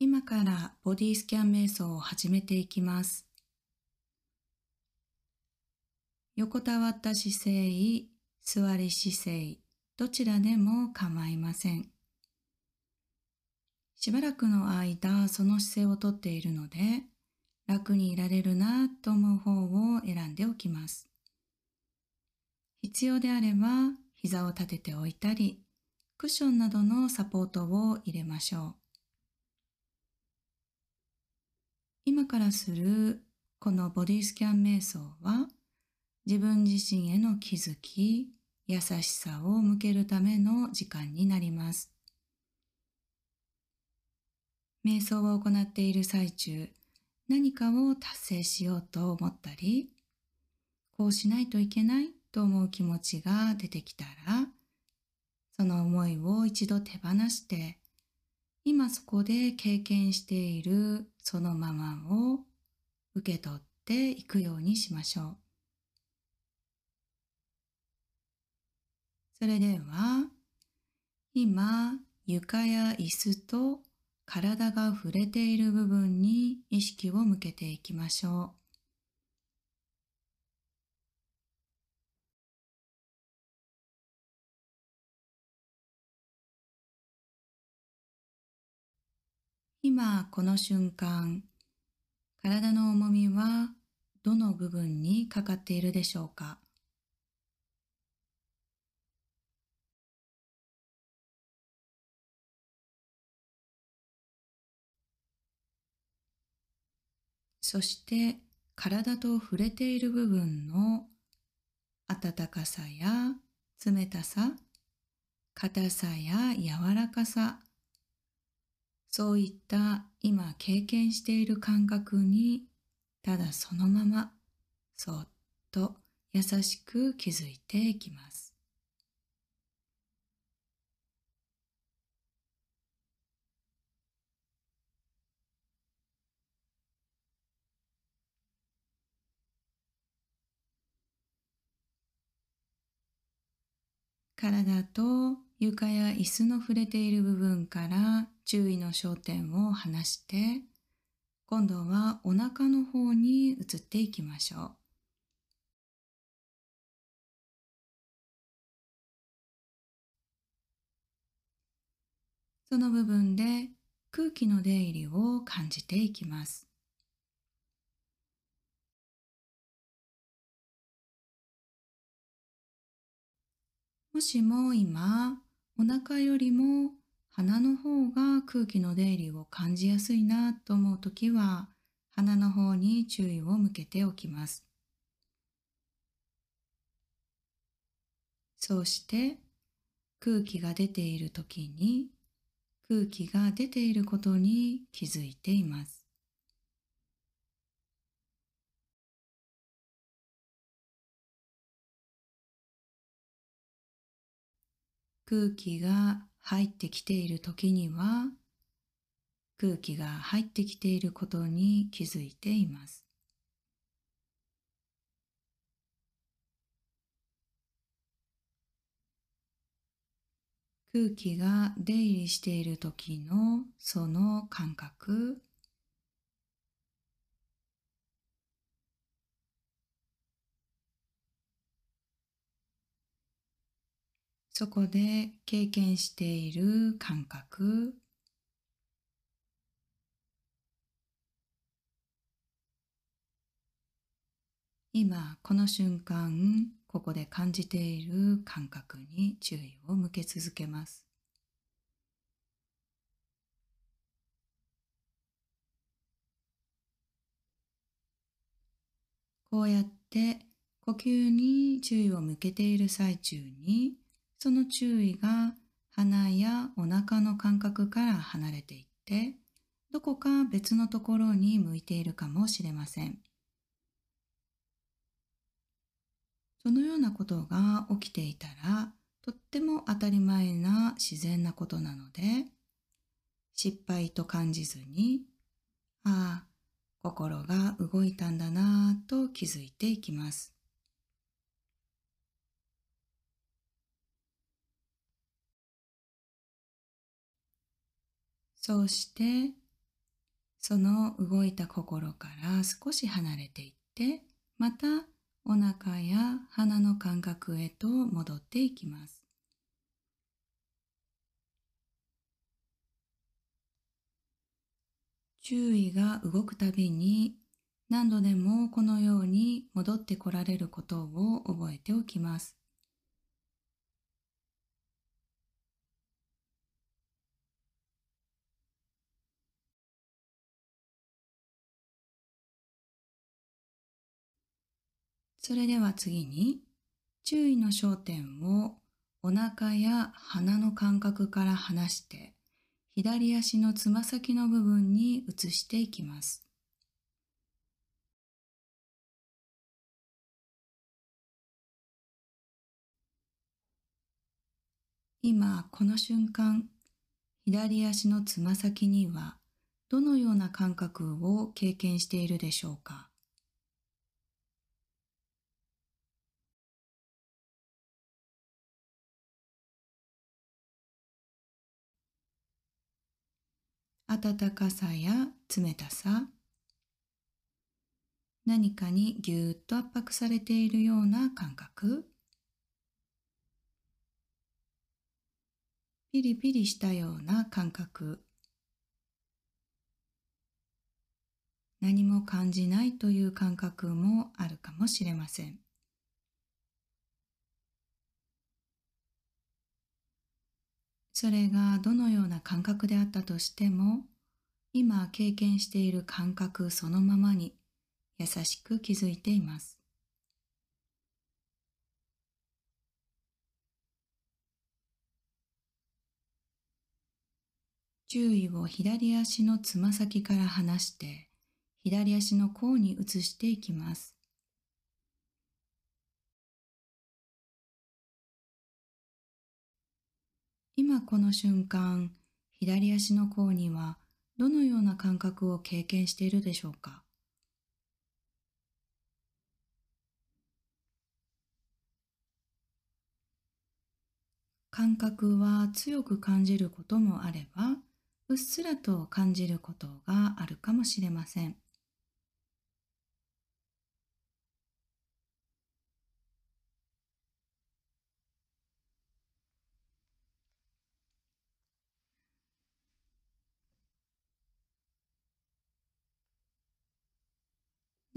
今からボディスキャン瞑想を始めていきます。横たわった姿勢、座り姿勢、どちらでも構いません。しばらくの間、その姿勢をとっているので、楽にいられるなと思う方を選んでおきます。必要であれば、膝を立てておいたり、クッションなどのサポートを入れましょう。今からするこのボディスキャン瞑想は、自分自身への気づき、優しさを向けるための時間になります。瞑想を行っている最中、何かを達成しようと思ったり、こうしないといけないと思う気持ちが出てきたら、その思いを一度手放して、今そこで経験しているそのままを受け取っていくようにしましょう。それでは、今床や椅子と体が触れている部分に意識を向けていきましょう。今この瞬間、体の重みはどの部分にかかっているでしょうか？そして体と触れている部分の温かさや冷たさ、硬さや柔らかさ、そういった今経験している感覚にただそのままそっと優しく気づいていきます。体と床や椅子の触れている部分から注意の焦点を離して、今度はお腹の方に移っていきましょう。その部分で空気の出入りを感じていきます。もしも今、お腹よりも鼻の方が空気の出入りを感じやすいなと思うときは、鼻の方に注意を向けておきます。そうして、空気が出ているときに、空気が出ていることに気づいています。空気が入ってきている時には、空気が入ってきていることに気づいています。空気が出入りしている時のその感覚、そこで経験している感覚、今この瞬間ここで感じている感覚に注意を向け続けます。こうやって呼吸に注意を向けている最中にその注意が鼻やお腹の感覚から離れていって、どこか別のところに向いているかもしれません。そのようなことが起きていたら、とっても当たり前な自然なことなので、失敗と感じずに、ああ、心が動いたんだなぁと気づいていきます。そうしてその動いた心から少し離れていって、またお腹や鼻の感覚へと戻っていきます。注意が動くたびに何度でもこのように戻ってこられることを覚えておきます。それでは次に注意の焦点をお腹や鼻の感覚から離して左足のつま先の部分に移していきます。今この瞬間左足のつま先にはどのような感覚を経験しているでしょうか？温かさや冷たさ。何かにぎゅーっと圧迫されているような感覚。ピリピリしたような感覚。何も感じないという感覚もあるかもしれません。それがどのような感覚であったとしても、今経験している感覚そのままに優しく気づいています。注意を左足のつま先から離して左足の甲に移していきます。今この瞬間、左足の甲にはどのような感覚を経験しているでしょうか？感覚は強く感じることもあれば、うっすらと感じることがあるかもしれません。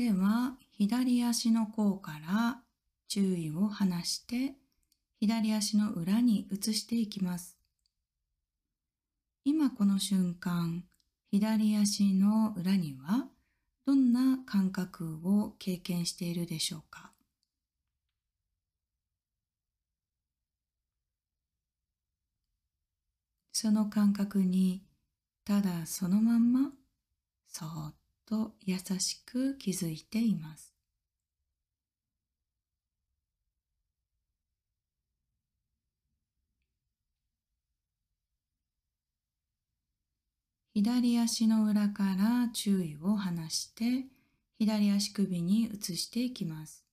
では、左足の甲から注意を離して、左足の裏に移していきます。今この瞬間、左足の裏にはどんな感覚を経験しているでしょうか？その感覚にただそのまんまそーっと優しく気づいています。左足の裏から注意を離して左足首に移していきます。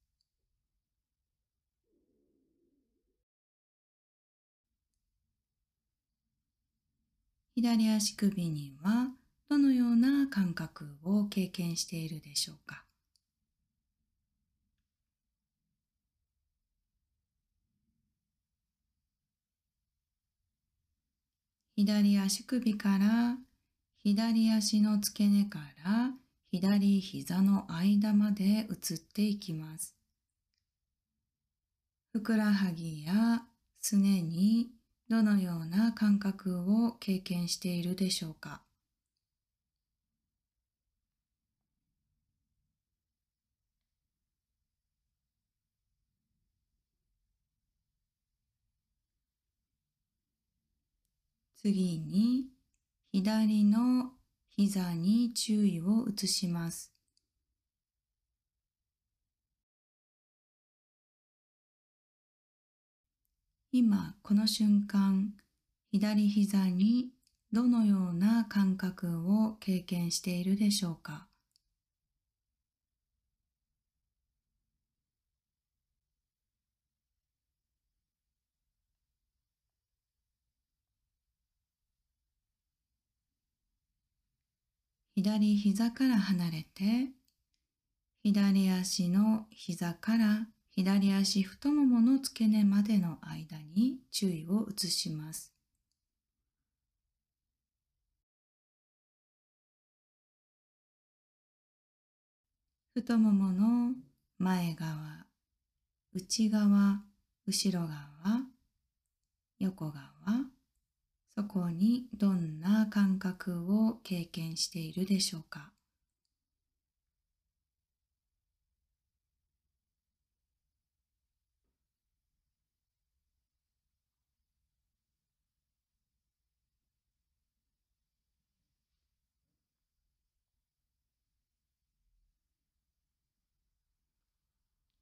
左足首にはどのような感覚を経験しているでしょうか？左足首から左足の付け根から左膝の間まで移っていきます。ふくらはぎやすねにどのような感覚を経験しているでしょうか？次に左の膝に注意を移します。今この瞬間左膝にどのような感覚を経験しているでしょうか？左膝から離れて、左足の膝から左足太ももの付け根までの間に注意を移します。太ももの前側、内側、後ろ側、横側、そこにどんな感覚を経験しているでしょうか？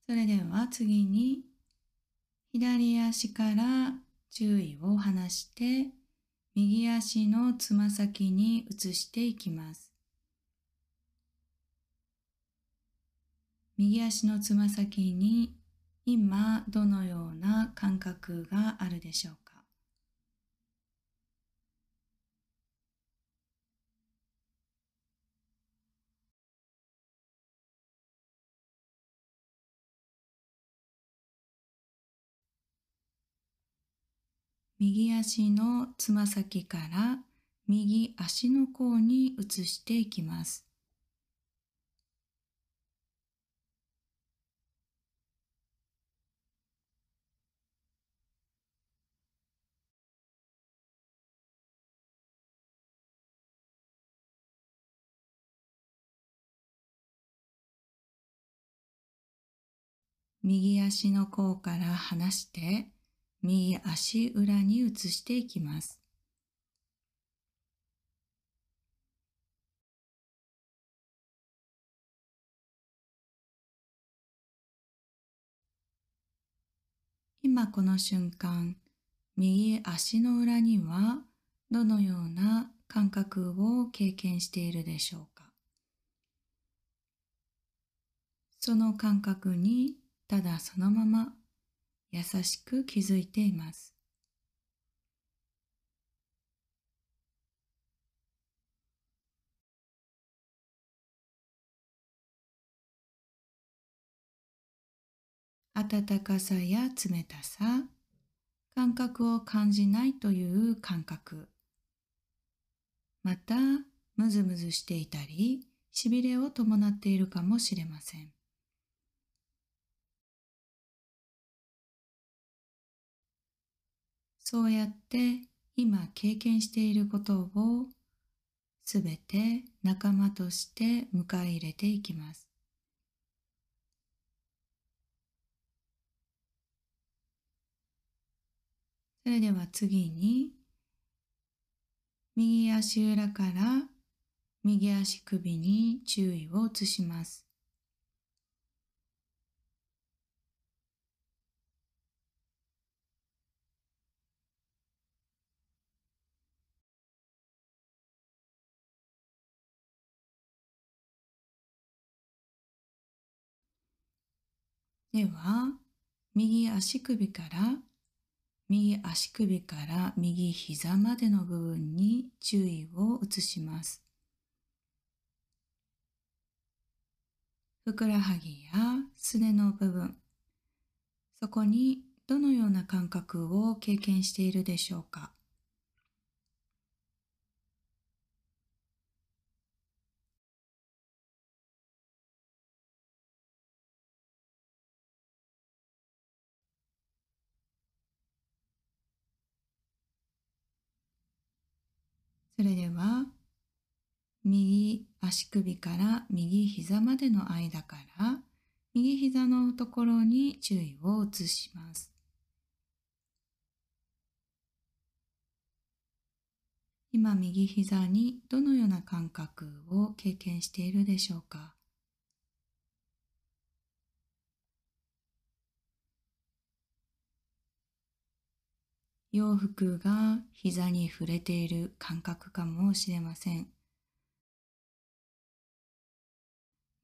それでは次に左足から注意を離して右足のつま先に移していきます。右足のつま先に今どのような感覚があるでしょうか？右足のつま先から右足の甲に移していきます。右足の甲から離して右足裏に移していきます。今この瞬間、右足の裏にはどのような感覚を経験しているでしょうか？その感覚にただそのまま優しく気づいています。温かさや冷たさ、感覚を感じないという感覚、また、ムズムズしていたり、しびれを伴っているかもしれません。そうやって今経験していることをすべて仲間として迎え入れていきます。それでは次に右足裏から右足首に注意を移します。では、右足首から右足首から右膝までの部分に注意を移します。ふくらはぎやすねの部分、そこにどのような感覚を経験しているでしょうか？それでは、右足首から右膝までの間から、右膝のところに注意を移します。今、右膝にどのような感覚を経験しているでしょうか？洋服が膝に触れている感覚かもしれません。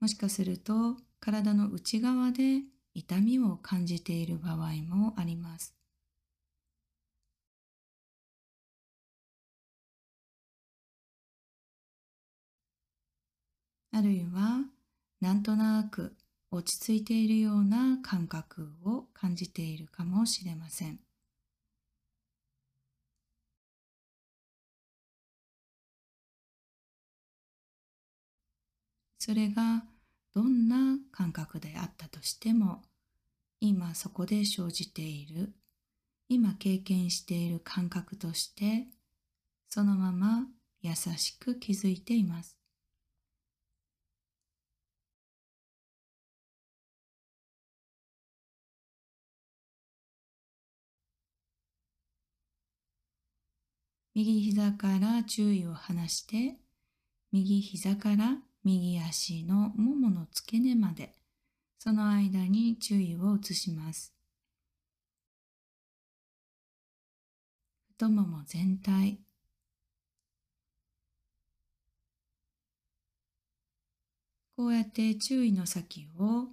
もしかすると体の内側で痛みを感じている場合もあります。あるいはなんとなく落ち着いているような感覚を感じているかもしれません。それがどんな感覚であったとしても今そこで生じている今経験している感覚としてそのまま優しく気づいています。右膝から注意を離して右膝から右足のももの付け根までその間に注意を移します。太もも全体こうやって注意の先を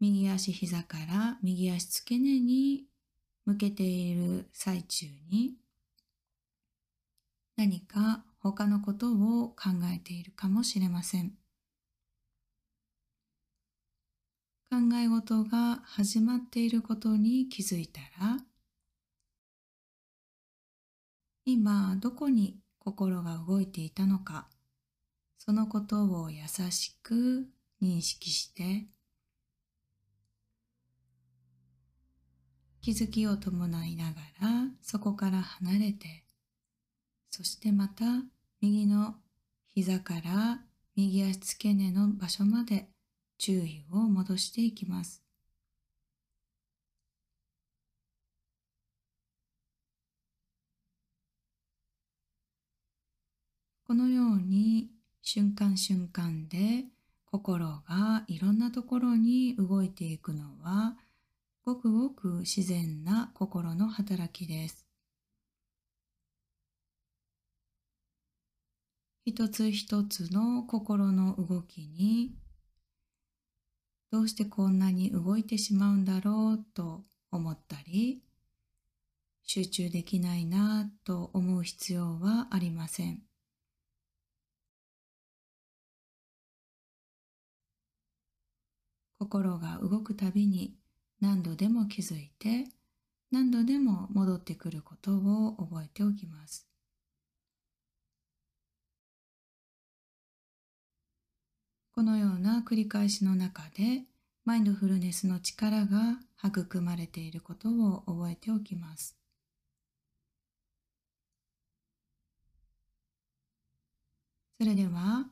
右足膝から右足付け根に向けている最中に何か他のことを考えているかもしれません。考え事が始まっていることに気づいたら今どこに心が動いていたのかそのことを優しく認識して気づきを伴いながらそこから離れてそしてまた右の膝から右足付け根の場所まで注意を戻していきます。このように瞬間瞬間で心がいろんなところに動いていくのはごくごく自然な心の働きです。一つ一つの心の動きにどうしてこんなに動いてしまうんだろうと思ったり集中できないなと思う必要はありません。心が動くたびに何度でも気づいて何度でも戻ってくることを覚えておきます。このような繰り返しの中でマインドフルネスの力が育まれていることを覚えておきます。それでは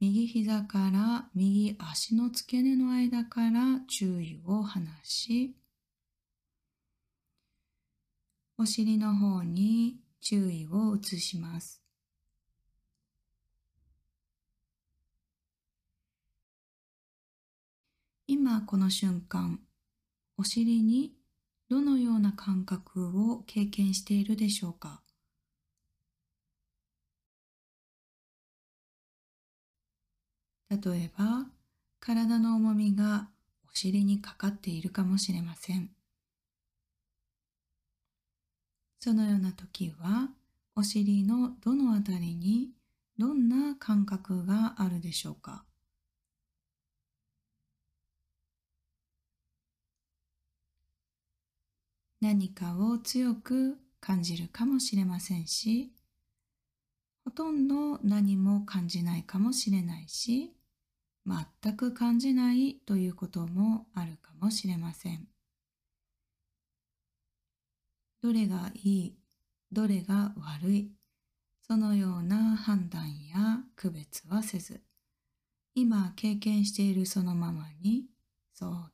右膝から右足の付け根の間から注意を離しお尻の方に注意を移します。今この瞬間、お尻にどのような感覚を経験しているでしょうか？例えば、体の重みがお尻にかかっているかもしれません。そのような時は、お尻のどのあたりにどんな感覚があるでしょうか？何かを強く感じるかもしれませんし、ほとんど何も感じないかもしれないし、全く感じないということもあるかもしれません。どれがいい、どれが悪い、そのような判断や区別はせず、今経験しているそのままに、そっ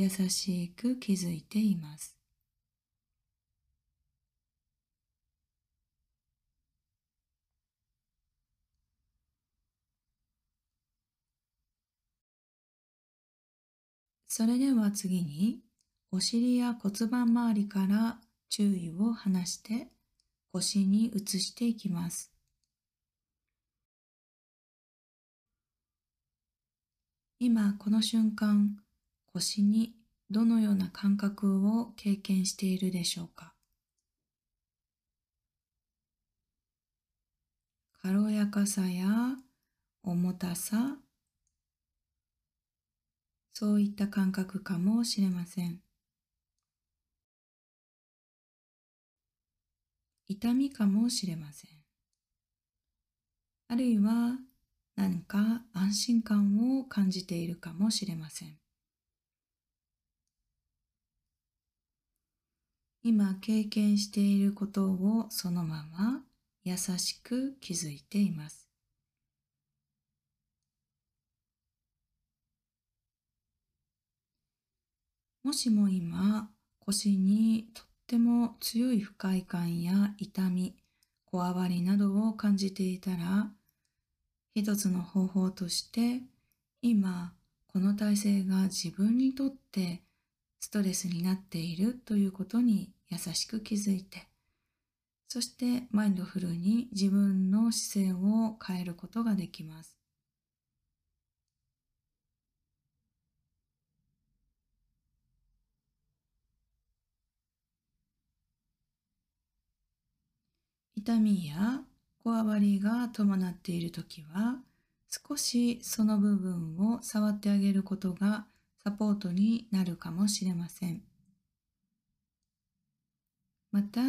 優しく気づいています。それでは次にお尻や骨盤周りから注意を離して腰に移していきます。今この瞬間腰にどのような感覚を経験しているでしょうか？軽やかさや重たさ、そういった感覚かもしれません。痛みかもしれません。あるいは何か安心感を感じているかもしれません。今経験していることをそのまま優しく気づいています。もしも今腰にとっても強い不快感や痛み、こわばりなどを感じていたら、一つの方法として今この体勢が自分にとってストレスになっているということに優しく気づいてそしてマインドフルに自分の姿勢を変えることができます。痛みやこわばりが伴っているときは少しその部分を触ってあげることがサポートになるかもしれません。また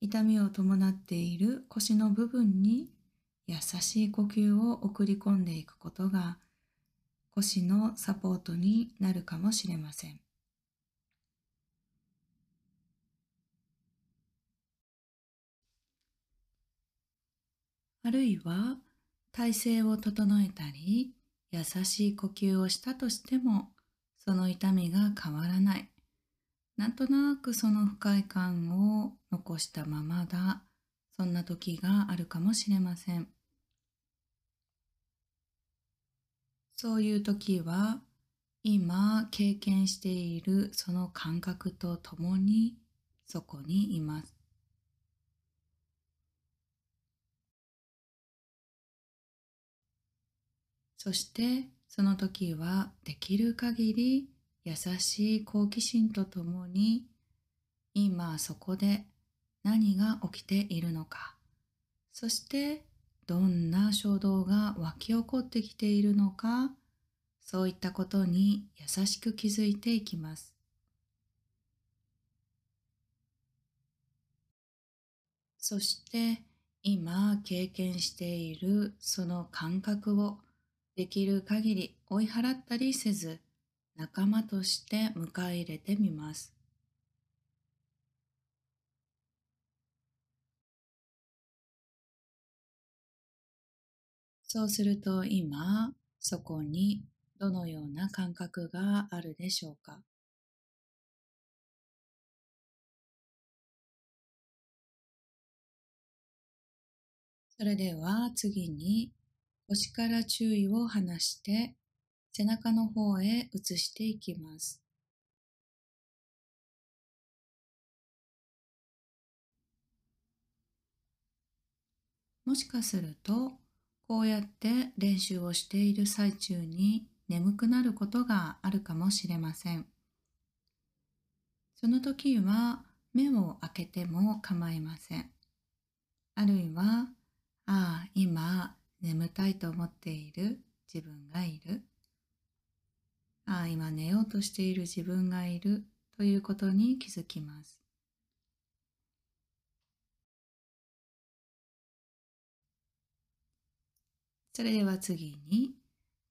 痛みを伴っている腰の部分に優しい呼吸を送り込んでいくことが腰のサポートになるかもしれません。あるいは体勢を整えたり優しい呼吸をしたとしてもその痛みが変わらない。なんとなくその不快感を残したままだ。そんな時があるかもしれません。そういう時は今経験しているその感覚とともにそこにいます。そしてその時はできる限り優しい好奇心とともに今そこで何が起きているのか。そしてどんな衝動が湧き起こってきているのか。そういったことに優しく気づいていきます。そして今経験しているその感覚をできる限り追い払ったりせず仲間として迎え入れてみます。そうすると今そこにどのような感覚があるでしょうか？それでは次に腰から注意を離して背中の方へ移していきます。もしかするとこうやって練習をしている最中に眠くなることがあるかもしれません。その時は目を開けても構いません。あるいは、ああ、今眠たいと思っている自分がいる。ああ、今寝ようとしている自分がいるということに気づきます。それでは次に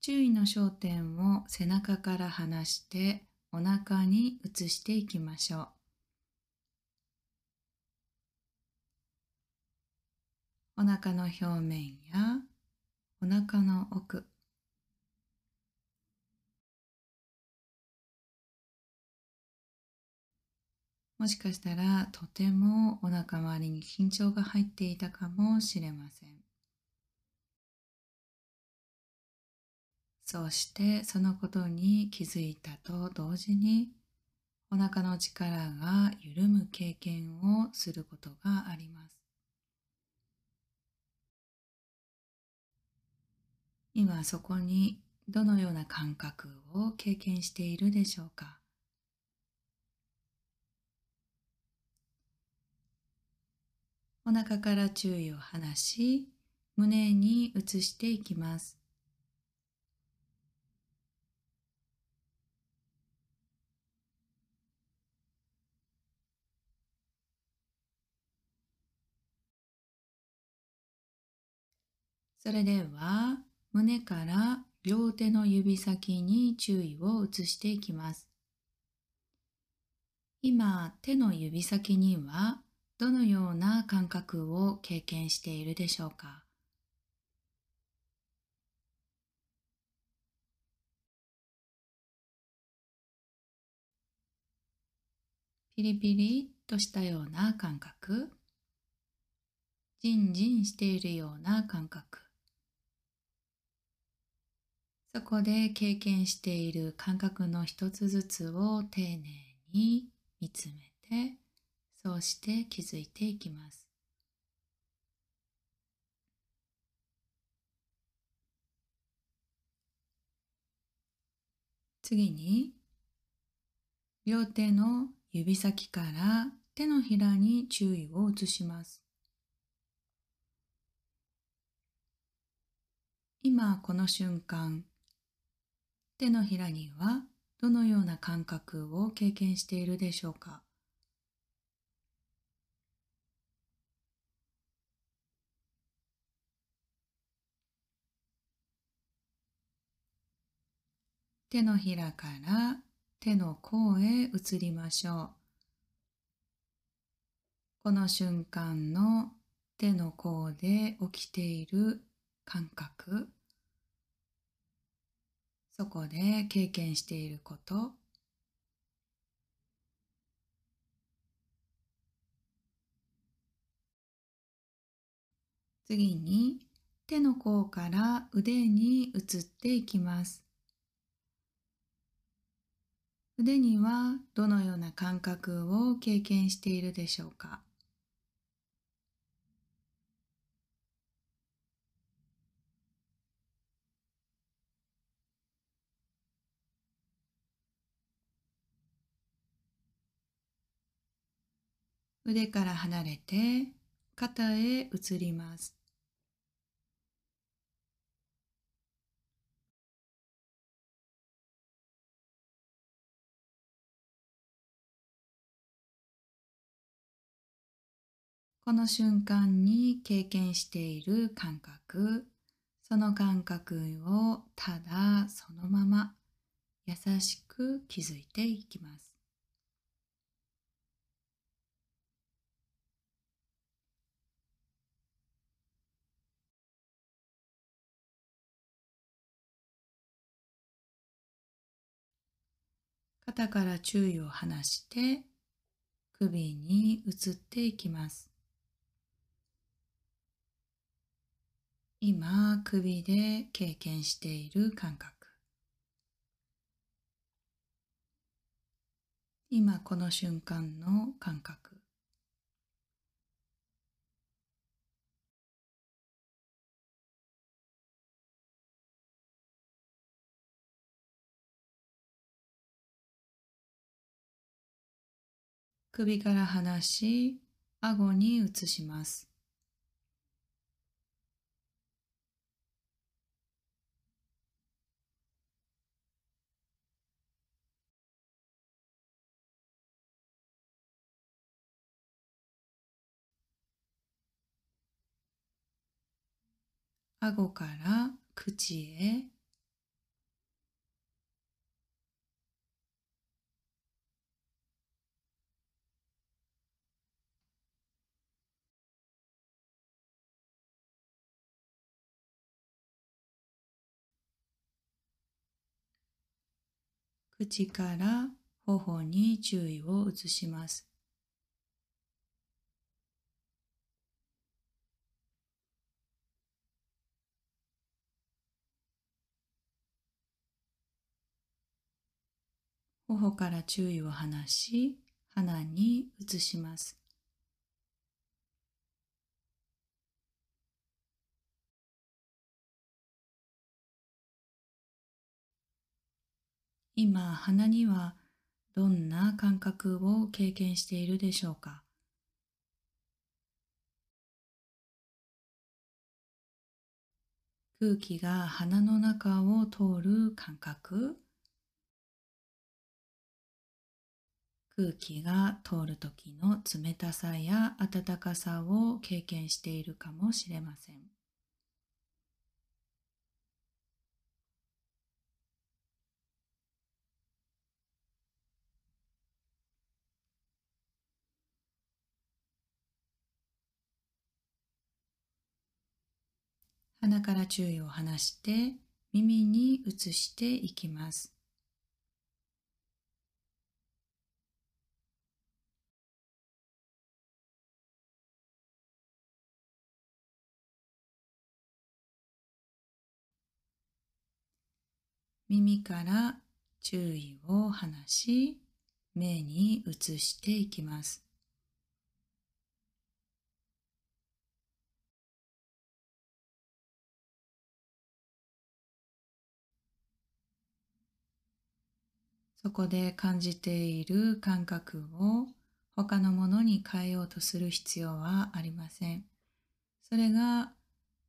注意の焦点を背中から離してお腹に移していきましょう。お腹の表面やお腹の奥。もしかしたらとてもお腹周りに緊張が入っていたかもしれません。そしてそのことに気づいたと同時にお腹の力が緩む経験をすることがあります。今そこにどのような感覚を経験しているでしょうか？お腹から注意を離し胸に移していきます。それでは胸から両手の指先に注意を移していきます。今、手の指先にはどのような感覚を経験しているでしょうか？ピリピリとしたような感覚。ジンジンしているような感覚。そこで経験している感覚の一つずつを丁寧に見つめてそうして気づいていきます。次に両手の指先から手のひらに注意を移します。今この瞬間手のひらにはどのような感覚を経験しているでしょうか？手のひらから手の甲へ移りましょう。この瞬間の手の甲で起きている感覚、そこで経験していること、次に手の甲から腕に移っていきます。腕にはどのような感覚を経験しているでしょうか？腕から離れて肩へ移ります。この瞬間に経験している感覚、その感覚をただそのまま優しく気づいていきます。肩から注意を離して首に移っていきます。今首で経験している感覚今この瞬間の感覚首から離し顎に移します。顎から口へ。口から頬に注意を移します。頬から注意を離し、鼻に移します。今、鼻にはどんな感覚を経験しているでしょうか？空気が鼻の中を通る感覚？空気が通る時の冷たさや温かさを経験しているかもしれません。鼻から注意を離して耳に移していきます。耳から注意を離し目に移していきます。そこで感じている感覚を他のものに変えようとする必要はありません。それが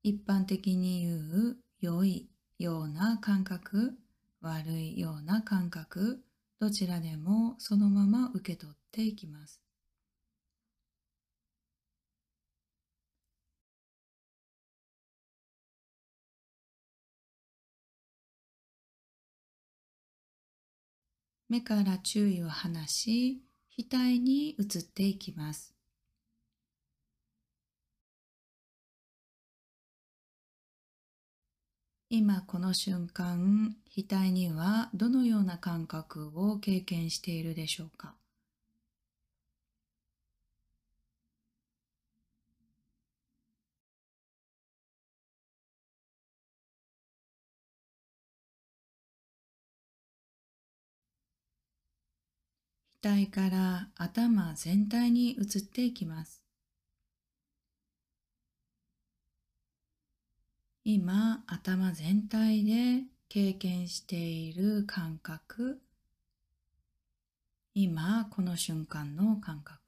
一般的に言う良いような感覚、悪いような感覚、どちらでもそのまま受け取っていきます。目から注意を離し、額に移っていきます。今この瞬間、額にはどのような感覚を経験しているでしょうか？額から頭全体に移っていきます。今頭全体で経験している感覚今この瞬間の感覚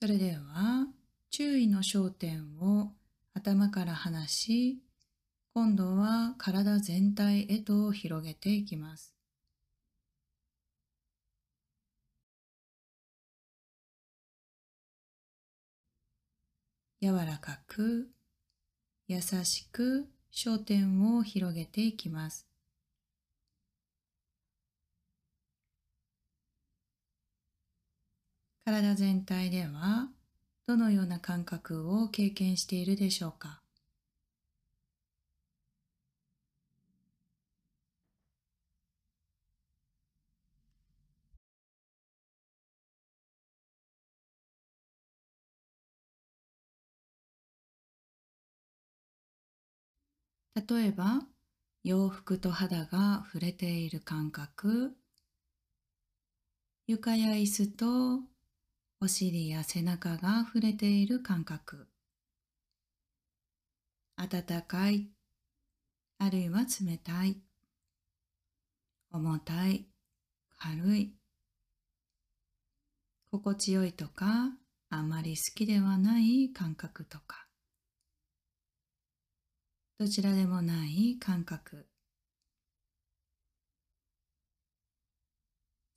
それでは注意の焦点を頭から離し今度は体全体へと広げていきます。柔らかく優しく焦点を広げていきます。体全体ではどのような感覚を経験しているでしょうか？例えば洋服と肌が触れている感覚。床や椅子とお尻や背中が触れている感覚。温かい。あるいは冷たい。重たい。軽い。心地よいとかあまり好きではない感覚とか。どちらでもない感覚。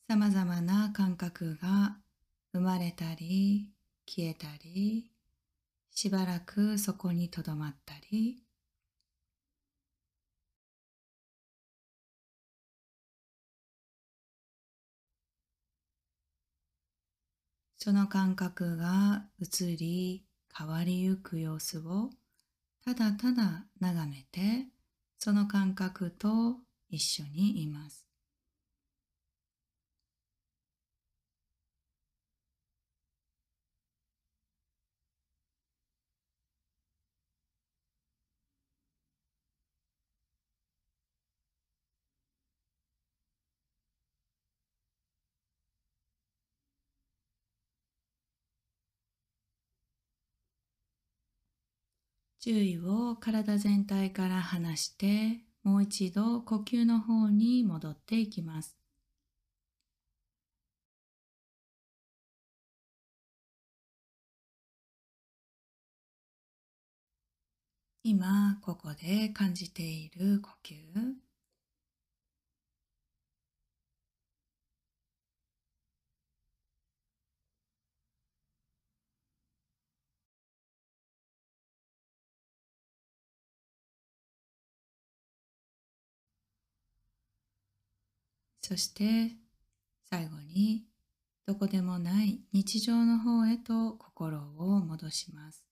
さまざまな感覚が生まれたり消えたりしばらくそこにとどまったりその感覚が移り変わりゆく様子をただただ眺めてその感覚と一緒にいます。注意を体全体から離してもう一度呼吸の方に戻っていきます。今ここで感じている呼吸そして最後にどこでもない日常の方へと心を戻します。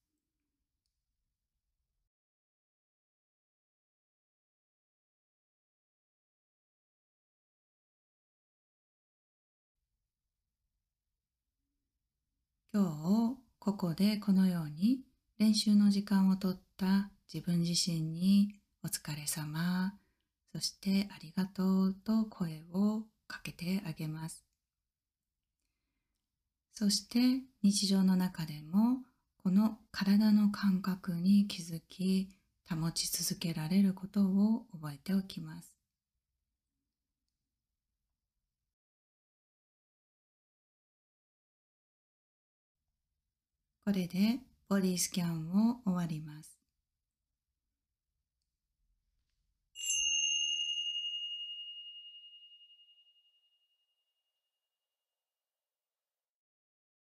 今日ここでこのように練習の時間をとった自分自身にお疲れ様そしてありがとうと声をかけてあげます。そして日常の中でもこの体の感覚に気づき保ち続けられることを覚えておきます。これでボディスキャンを終わります。